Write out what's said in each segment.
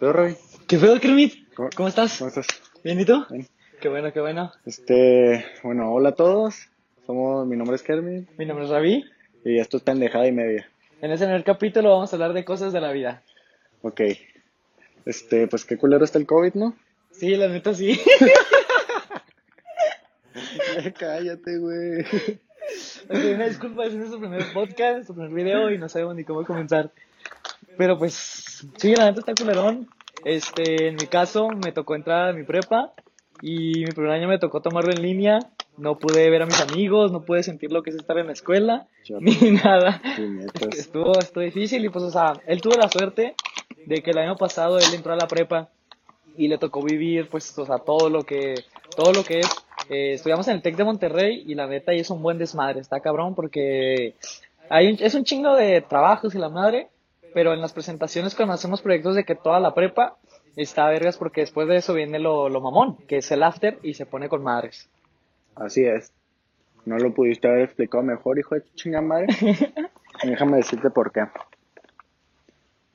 ¿Todo, Roy? ¿Qué pedo, Kermit? ¿Cómo- ¿Cómo estás? ¿Cómo estás? ¿Bien y tú? Bien. Qué bueno, qué bueno. Este, bueno, hola a todos. Somos, mi nombre es Kermit Mi nombre es Ravi. y esto es pendejada y media. En este primer capítulo vamos a hablar de cosas de la vida. Ok. Este, pues qué culero está el COVID, ¿no? Sí, la neta sí. Cállate, güey. Ok, una disculpa, es nuestro primer podcast, nuestro primer video y no sabemos ni cómo comenzar. Pero pues, sí, la neta está culerón. Este, en mi caso, me tocó entrar a mi prepa y mi primer año me tocó tomarlo en línea. No pude ver a mis amigos, no pude sentir lo que es estar en la escuela, ni nada. Estuvo, estuvo difícil y pues, o sea, él tuvo la suerte de que el año pasado él entró a la prepa y le tocó vivir, pues, o sea, todo lo que, todo lo que es. Eh, estudiamos en el TEC de Monterrey y la neta ahí es un buen desmadre, está cabrón porque hay un- es un chingo de trabajos y la madre, pero en las presentaciones cuando hacemos proyectos de que toda la prepa está vergas porque después de eso viene lo, lo mamón, que es el after y se pone con madres. Así es. No lo pudiste haber explicado mejor, hijo de tu chingada madre. Déjame decirte por qué.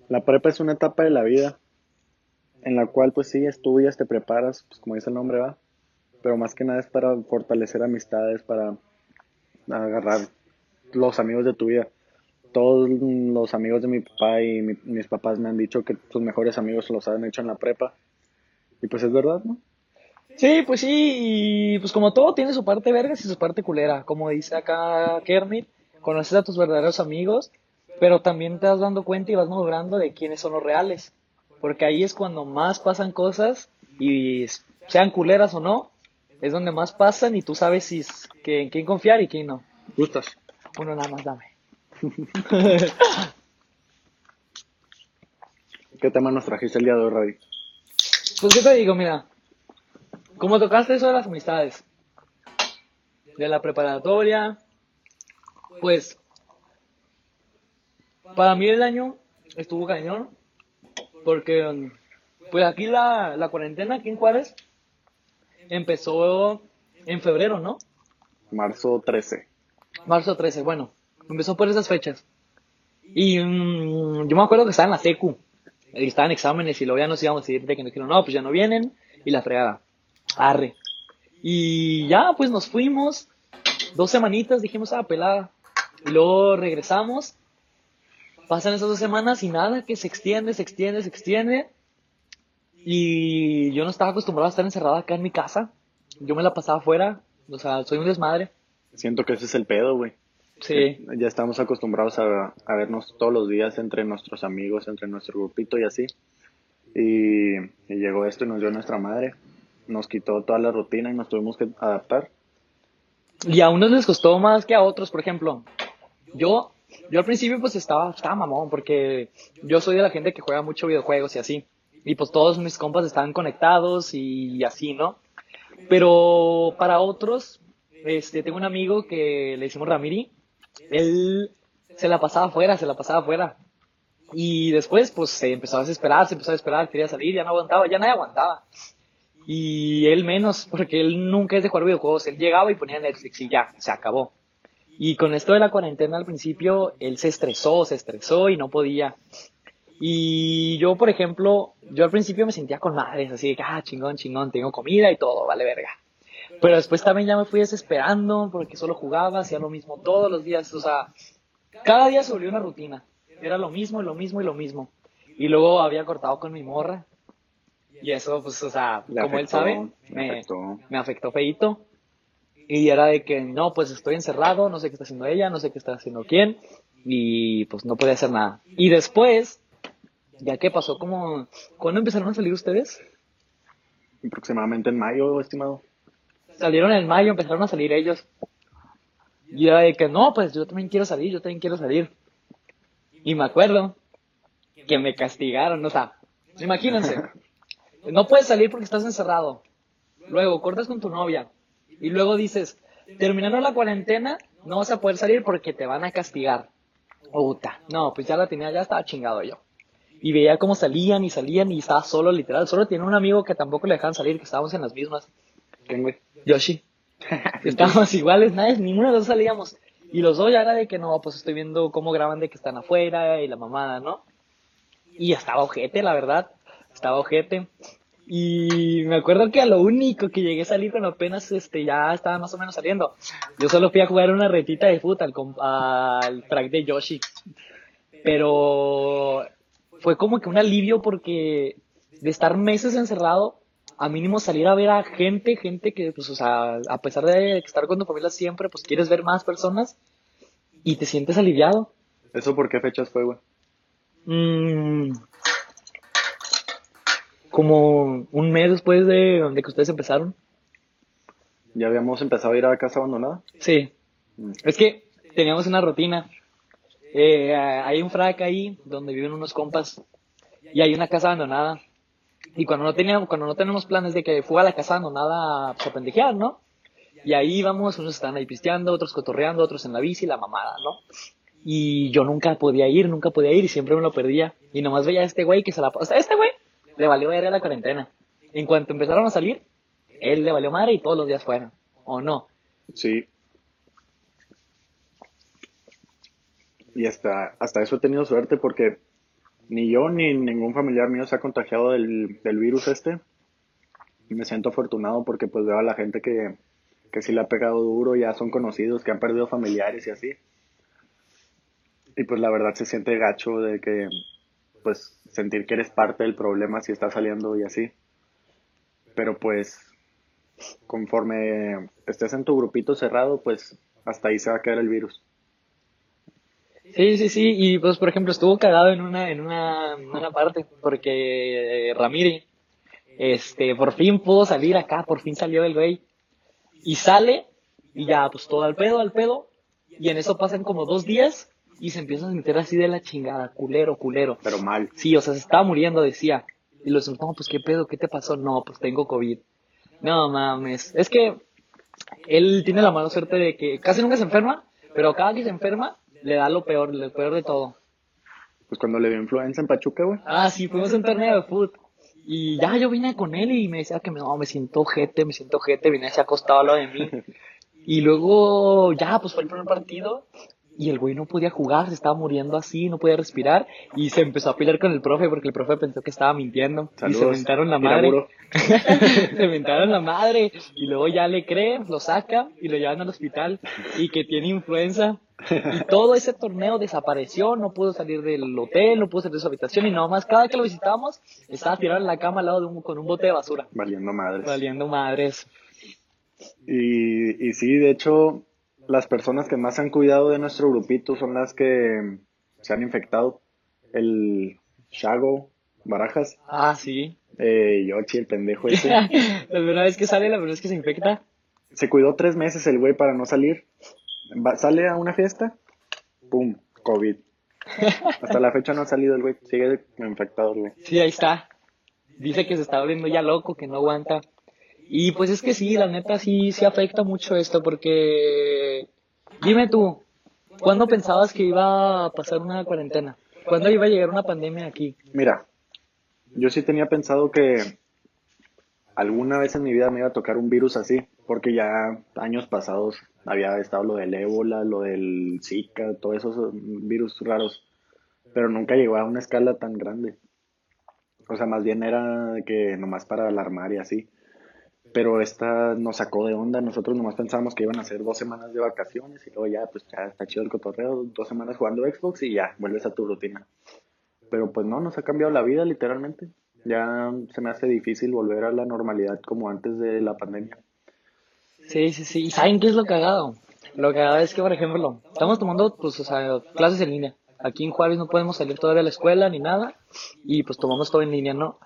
La prepa es una etapa de la vida en la cual, pues sí, estudias, te preparas, pues como dice el nombre, va. Pero más que nada es para fortalecer amistades, para agarrar los amigos de tu vida. Todos los amigos de mi papá y mi- mis papás me han dicho que sus mejores amigos los han hecho en la prepa. Y pues es verdad, ¿no? Sí, pues sí, y pues como todo tiene su parte vergas y su parte culera, como dice acá Kermit, conoces a tus verdaderos amigos, pero también te vas dando cuenta y vas madurando de quiénes son los reales, porque ahí es cuando más pasan cosas y sean culeras o no, es donde más pasan y tú sabes si es- que, en quién confiar y quién no. ¿Gustas? Uno nada más dame. ¿Qué tema nos trajiste el día de hoy, Ravi? Pues qué te digo, mira, como tocaste eso de las amistades, de la preparatoria, pues para mí el año estuvo cañón, porque pues aquí la, la cuarentena aquí en Juárez empezó en febrero, ¿no? Marzo 13. Marzo 13, bueno, empezó por esas fechas. Y mm, yo me acuerdo que estaba en la secu, y estaban exámenes y luego ya nos íbamos a ir de que nos dijeron, no, pues ya no vienen, y la fregada. Arre. Y ya, pues nos fuimos, dos semanitas, dijimos, ah, pelada. Y luego regresamos, pasan esas dos semanas y nada, que se extiende, se extiende, se extiende. Y yo no estaba acostumbrado a estar encerrado acá en mi casa. Yo me la pasaba afuera, o sea, soy un desmadre. Siento que ese es el pedo, güey. Sí. Ya estamos acostumbrados a, a vernos todos los días entre nuestros amigos, entre nuestro grupito y así. Y, y llegó esto y nos dio nuestra madre. Nos quitó toda la rutina y nos tuvimos que adaptar. Y a unos les costó más que a otros, por ejemplo. Yo, yo al principio pues estaba, estaba mamón, porque yo soy de la gente que juega mucho videojuegos y así. Y pues todos mis compas estaban conectados y así, ¿no? Pero para otros, este, tengo un amigo que le decimos Ramiri, él se la pasaba afuera, se la pasaba afuera. Y después, pues se empezó a desesperar, se empezó a desesperar, quería salir, ya no aguantaba, ya nadie aguantaba. Y él menos, porque él nunca es de jugar videojuegos. Él llegaba y ponía Netflix y ya, se acabó. Y con esto de la cuarentena al principio, él se estresó, se estresó y no podía. Y yo, por ejemplo, yo al principio me sentía con madres, así de que, ah, chingón, chingón, tengo comida y todo, vale verga. Pero después también ya me fui desesperando porque solo jugaba, hacía lo mismo todos los días, o sea, cada día se volvió una rutina. Era lo mismo, y lo mismo y lo mismo. Y luego había cortado con mi morra. Y eso, pues, o sea, Le como él sabe, me, afectó. me afectó feíto. Y era de que, no, pues estoy encerrado, no sé qué está haciendo ella, no sé qué está haciendo quién. Y pues no podía hacer nada. Y después, ya que pasó como, ¿cuándo empezaron a salir ustedes? Aproximadamente en mayo, estimado. Salieron en mayo, empezaron a salir ellos. Y era de que, no, pues yo también quiero salir, yo también quiero salir. Y me acuerdo que me castigaron, o sea, imagínense, no puedes salir porque estás encerrado. Luego cortas con tu novia. Y luego dices, terminando la cuarentena, no vas a poder salir porque te van a castigar. Puta, no, pues ya la tenía, ya estaba chingado yo. Y veía cómo salían y salían y estaba solo, literal. Solo tenía un amigo que tampoco le dejaban salir, que estábamos en las mismas. Yoshi. Estábamos iguales, nadie, ninguno de los dos salíamos. Y los dos ya era de que no, pues estoy viendo cómo graban de que están afuera y la mamada, ¿no? Y estaba ojete, la verdad. estaba ojete. Y me acuerdo que a lo único que llegué a salir cuando apenas este, ya estaba más o menos saliendo, yo solo fui a jugar una retita de fútbol al, al frac de Yoshi. Pero fue como que un alivio porque de estar meses encerrado, a mínimo salir a ver a gente, gente que, pues, o sea, a pesar de estar con tu familia siempre, pues quieres ver más personas y te sientes aliviado. ¿Eso por qué fechas fue, güey? Mm, como un mes después de, de que ustedes empezaron. ¿Ya habíamos empezado a ir a casa abandonada? Sí. Mm. Es que teníamos una rutina. Eh, hay un frac ahí donde viven unos compas y hay una casa abandonada. Y cuando no teníamos, cuando no tenemos planes de que fuera a la casa abandonada pues, a pendejear, ¿no? Y ahí íbamos, unos estaban ahí pisteando, otros cotorreando, otros en la bici, la mamada, ¿no? Y yo nunca podía ir, nunca podía ir y siempre me lo perdía. Y nomás veía a este güey que se la... O sea, este güey le valió ver a la cuarentena. En cuanto empezaron a salir, él le valió madre y todos los días fueron. ¿O no? Sí. Y hasta, hasta eso he tenido suerte porque ni yo ni ningún familiar mío se ha contagiado del, del virus este. Y me siento afortunado porque pues veo a la gente que, que sí le ha pegado duro, ya son conocidos, que han perdido familiares y así. Y pues la verdad se siente gacho de que pues sentir que eres parte del problema si está saliendo y así. Pero pues conforme estés en tu grupito cerrado, pues hasta ahí se va a quedar el virus. Sí, sí, sí, y pues por ejemplo estuvo cagado en una, en una, en una parte, porque eh, Ramírez, este, por fin pudo salir acá, por fin salió el güey, y sale, y ya, pues todo al pedo, al pedo, y en eso pasan como dos días, y se empieza a sentir así de la chingada, culero, culero. Pero mal. Sí, o sea, se estaba muriendo, decía, y los no, pues qué pedo, qué te pasó, no, pues tengo COVID. No mames, es que él tiene la mala suerte de que casi nunca se enferma, pero cada que se enferma, le da lo peor, lo peor de todo. Pues cuando le dio influenza en Pachuca, güey. Ah, sí, fuimos a un torneo de fútbol. Y ya yo vine con él y me decía que no, me siento jete, me siento jete, vine así acostado al lado de mí. Y luego ya, pues fue el primer partido y el güey no podía jugar, se estaba muriendo así, no podía respirar y se empezó a pelear con el profe porque el profe pensó que estaba mintiendo y se Saludos, mentaron la madre. Se mentaron la madre y luego ya le cree, lo saca y lo llevan al hospital y que tiene influenza. Y todo ese torneo desapareció, no pudo salir del hotel, no pudo salir de su habitación y nada más cada que lo visitábamos estaba tirado en la cama al lado de un, con un bote de basura, Valiendo madres. valiendo madres. Y, y sí, de hecho, las personas que más han cuidado de nuestro grupito son las que se han infectado. El Shago, Barajas, Ah, sí. eh, Yoshi, el pendejo ese. la primera vez que sale, la primera vez que se infecta. Se cuidó tres meses el güey para no salir. Va- sale a una fiesta, pum, COVID. Hasta la fecha no ha salido el güey, sigue infectado el güey. Sí, ahí está. Dice que se está volviendo ya loco, que no aguanta. Y pues es que sí, la neta sí, sí afecta mucho esto porque... Dime tú, ¿cuándo pensabas que iba a pasar una cuarentena? ¿Cuándo iba a llegar una pandemia aquí? Mira, yo sí tenía pensado que alguna vez en mi vida me iba a tocar un virus así, porque ya años pasados había estado lo del ébola, lo del Zika, todos esos mm, virus raros, pero nunca llegó a una escala tan grande. O sea, más bien era que nomás para alarmar y así. Pero esta nos sacó de onda, nosotros nomás pensábamos que iban a ser dos semanas de vacaciones y luego ya, pues ya está chido el cotorreo, dos semanas jugando Xbox y ya, vuelves a tu rutina. Pero pues no, nos ha cambiado la vida literalmente. Ya se me hace difícil volver a la normalidad como antes de la pandemia. Sí, sí, sí. ¿Y saben qué es lo cagado? Lo cagado es que, por ejemplo, estamos tomando, pues, o sea, clases en línea. Aquí en Juárez no podemos salir todavía a la escuela ni nada. Y pues tomamos todo en línea, ¿no?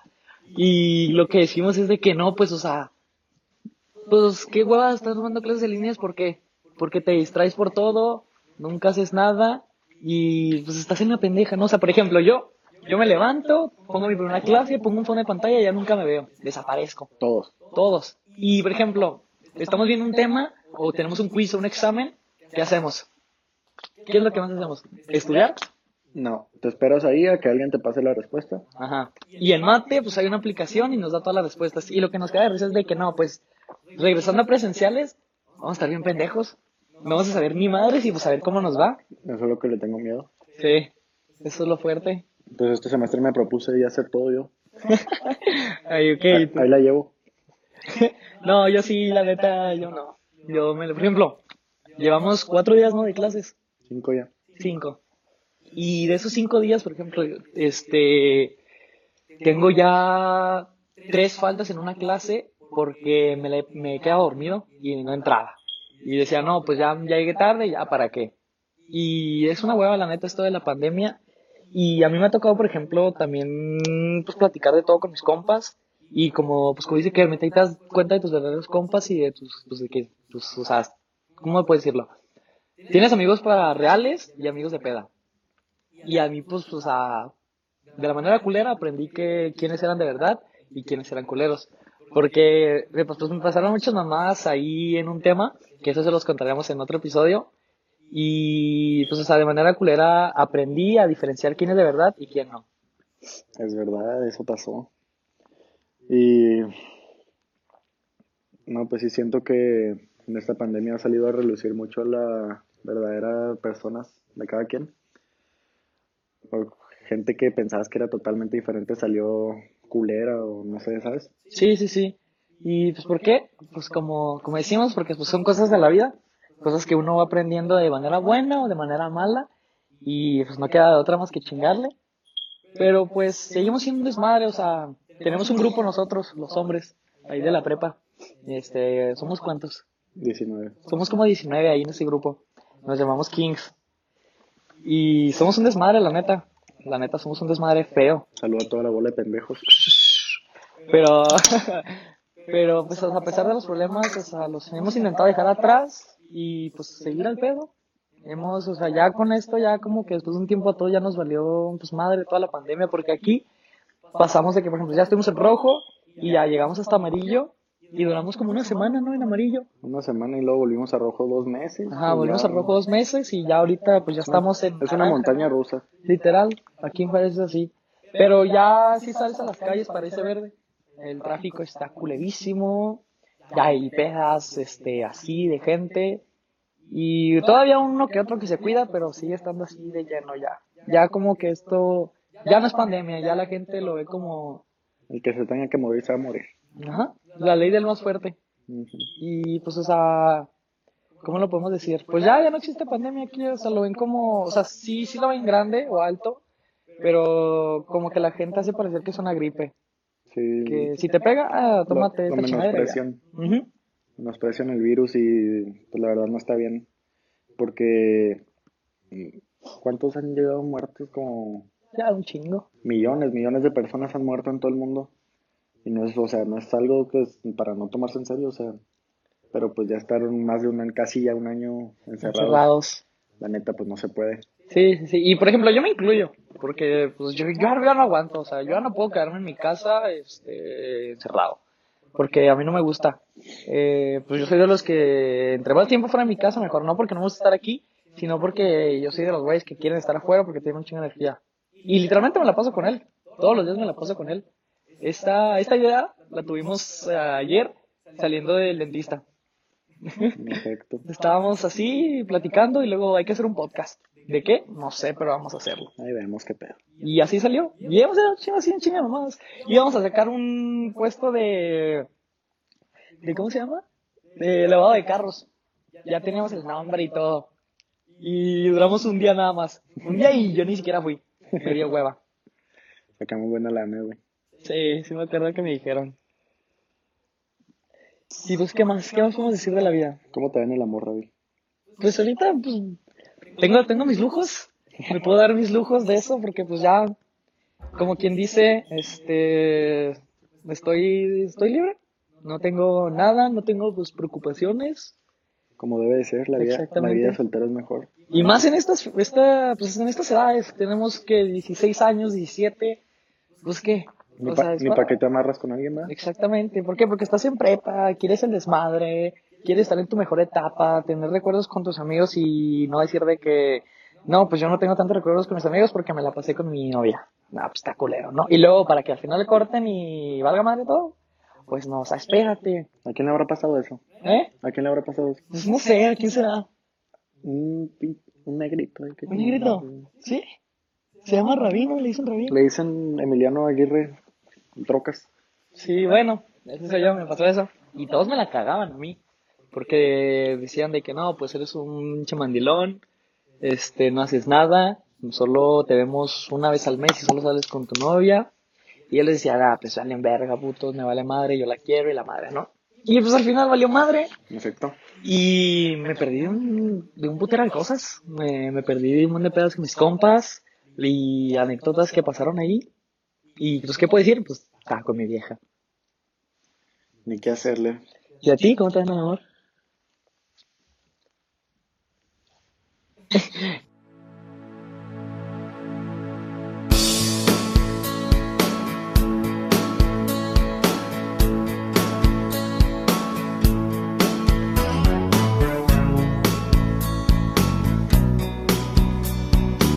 Y lo que decimos es de que no, pues, o sea, pues, qué hueva estar tomando clases en línea, ¿por qué? Porque te distraes por todo, nunca haces nada y pues estás en la pendeja, ¿no? O sea, por ejemplo, yo, yo me levanto, pongo mi primera clase, pongo un fondo de pantalla y ya nunca me veo, desaparezco Todos. todos. Y, por ejemplo, estamos viendo un tema o tenemos un quiz o un examen, ¿qué hacemos? ¿Qué es lo que más hacemos? ¿Estudiar? No, te esperas ahí a que alguien te pase la respuesta. Ajá. Y en mate, pues hay una aplicación y nos da todas las respuestas. Y lo que nos queda de risa es de que no, pues, regresando a presenciales, vamos a estar bien pendejos. No vamos a saber ni madres y pues a ver cómo nos va. Eso es lo que le tengo miedo. Sí, eso es lo fuerte. Entonces este semestre me propuse ya hacer todo yo. Ay, ok. Ahí, ahí la llevo. No, yo sí, la neta, yo no. Yo me, por ejemplo, llevamos cuatro días, ¿no? De clases. Cinco ya. Cinco. Y de esos cinco días, por ejemplo, este, tengo ya tres faltas en una clase porque me, le- me he quedado dormido y no entraba. Y decía, no, pues ya, ya llegué tarde, ya para qué. Y es una hueva, la neta, esto de la pandemia. Y a mí me ha tocado, por ejemplo, también, pues, platicar de todo con mis compas. Y como, pues, como dice que te das cuenta de tus verdaderos compas y de tus, pues, de que, tus, o sea, ¿cómo puedes decirlo? Tienes amigos para reales y amigos de peda. Y a mí, pues, o sea, de la manera culera aprendí que quiénes eran de verdad y quiénes eran culeros. Porque me pasaron muchas mamás ahí en un tema, que eso se los contaremos en otro episodio. Y pues, o sea, de manera culera aprendí a diferenciar quién es de verdad y quién no. Es verdad, eso pasó. Y no, pues sí siento que en esta pandemia ha salido a relucir mucho la verdadera personas de cada quien. Gente que pensabas que era totalmente diferente salió culera o no sé, ¿sabes? Sí, sí, sí. Y pues, ¿por qué? Pues como, como decimos, porque pues son cosas de la vida, cosas que uno va aprendiendo de manera buena o de manera mala, y pues no queda de otra más que chingarle. Pero pues seguimos siendo un desmadre, o sea, tenemos un grupo nosotros, los hombres, ahí de la prepa. Este, somos cuántos? 19. Somos como 19 ahí en ese grupo. Nos llamamos Kings. Y somos un desmadre, la neta. La neta, somos un desmadre feo. Saludo a toda la bola de pendejos. Pero, pero pues a pesar de los problemas, o sea, los hemos intentado dejar atrás y pues seguir al pedo. Hemos, o sea, ya con esto, ya como que después de un tiempo a todo ya nos valió, pues madre, toda la pandemia, porque aquí pasamos de que, por ejemplo, ya estuvimos en rojo y ya llegamos hasta amarillo y duramos como una semana, ¿no? En amarillo. Una semana y luego volvimos a rojo dos meses. Ajá, volvimos ya- a rojo dos meses y ya ahorita pues ya estamos en... Es una montaña rusa. Literal, aquí en Juárez es así. Pero ya si sales a las calles parece verde. El tráfico está culerísimo. Ya hay pedas, este, así de gente. Y todavía uno que otro que se cuida, pero sigue estando así de lleno ya. Ya como que esto, ya no es pandemia, ya la gente lo ve como, El que se tenga que morir se va a morir. Ajá, la ley del más fuerte. Y pues, o sea, ¿cómo lo podemos decir? Pues ya, ya no existe pandemia aquí, o sea, lo ven como, o sea, sí, sí lo ven grande o alto, pero como que la gente hace parecer que es una gripe. Sí. Que si te pega, ah, Lo- tómate lo esta ya. menosprecian. Ujú. menosprecian el virus y pues la verdad no está bien porque ¿cuántos han llegado muertos? Como Ya, un chingo. millones, millones de personas han muerto en todo el mundo y no es, o sea, no es algo que es para no tomarse en serio, o sea, pero pues ya estar más de un año, casi ya un año encerrados, Encerrados. la neta pues no se puede. Sí, sí, sí. Y por ejemplo, yo me incluyo, porque pues yo, yo ya no aguanto, o sea, yo ya no puedo quedarme en mi casa este, encerrado, porque a mí no me gusta. Eh, pues yo soy de los que entre más tiempo fuera de mi casa, mejor, no porque no me gusta estar aquí, sino porque yo soy de los güeyes que quieren estar afuera porque tienen un chingo de energía. Y literalmente me la paso con él, todos los días me la paso con él. Esta, esta idea la tuvimos eh, ayer saliendo del dentista. En efecto. Estábamos así platicando y luego hay que hacer un podcast. ¿De qué? No sé, pero vamos a hacerlo. Ahí vemos qué pedo. Y así salió. Y íbamos a hacer así en chinga nomás. Íbamos a sacar un puesto de. de ¿Cómo se llama? De lavado de carros. Ya teníamos el nombre y todo. Y duramos un día nada más. Un día y yo ni siquiera fui. Me dio hueva. Sacamos buena lana, güey. Sí, sí me acuerdo que me dijeron. Y pues, ¿qué más? ¿Qué más podemos decir de la vida? ¿Cómo te ven el amor, Ravi? Pues ahorita, pues, tengo, tengo mis lujos. Me puedo dar mis lujos de eso porque pues ya, como quien dice, este, estoy, estoy libre. No tengo nada, no tengo pues preocupaciones. Como debe de ser, la vida, la vida soltera es mejor. Y más en estas, esta, pues en estas edades, tenemos que 16 años, 17, pues qué. Ni para que te amarras con alguien más. Exactamente. ¿Por qué? Porque estás en prepa, quieres el desmadre, quieres estar en tu mejor etapa, tener recuerdos con tus amigos y no decir de que, no, pues yo no tengo tantos recuerdos con mis amigos porque me la pasé con mi novia. No, pues está culero, ¿no? Y luego para que al final le corten y valga madre todo, pues no, o sea, espérate. ¿A quién le habrá pasado eso? ¿Eh? ¿A quién le habrá pasado eso? Pues no sé, ¿a quién será? Un, un negrito. qué ¿Un negrito? ¿Sí? Se llama Rabino, le dicen Rabino. Le dicen Emiliano Aguirre. Trocas. Sí, bueno, eso soy yo, me pasó eso. Y todos me la cagaban a mí. Porque decían de que no, pues eres un chamandilón, este, no haces nada, solo te vemos una vez al mes y solo sales con tu novia. Y él les decía, ah, pues salen verga, putos, me vale madre, yo la quiero y la madre, ¿no? Y pues al final valió madre. En efecto. Y me perdí de un, de un putero de cosas. Me, me perdí de un montón de pedos con mis compas y anécdotas que pasaron ahí. Y pues, ¿qué puedo decir? Pues estaba con mi vieja. Ni qué hacerle. ¿Y a ti? ¿Cómo estás, mi amor?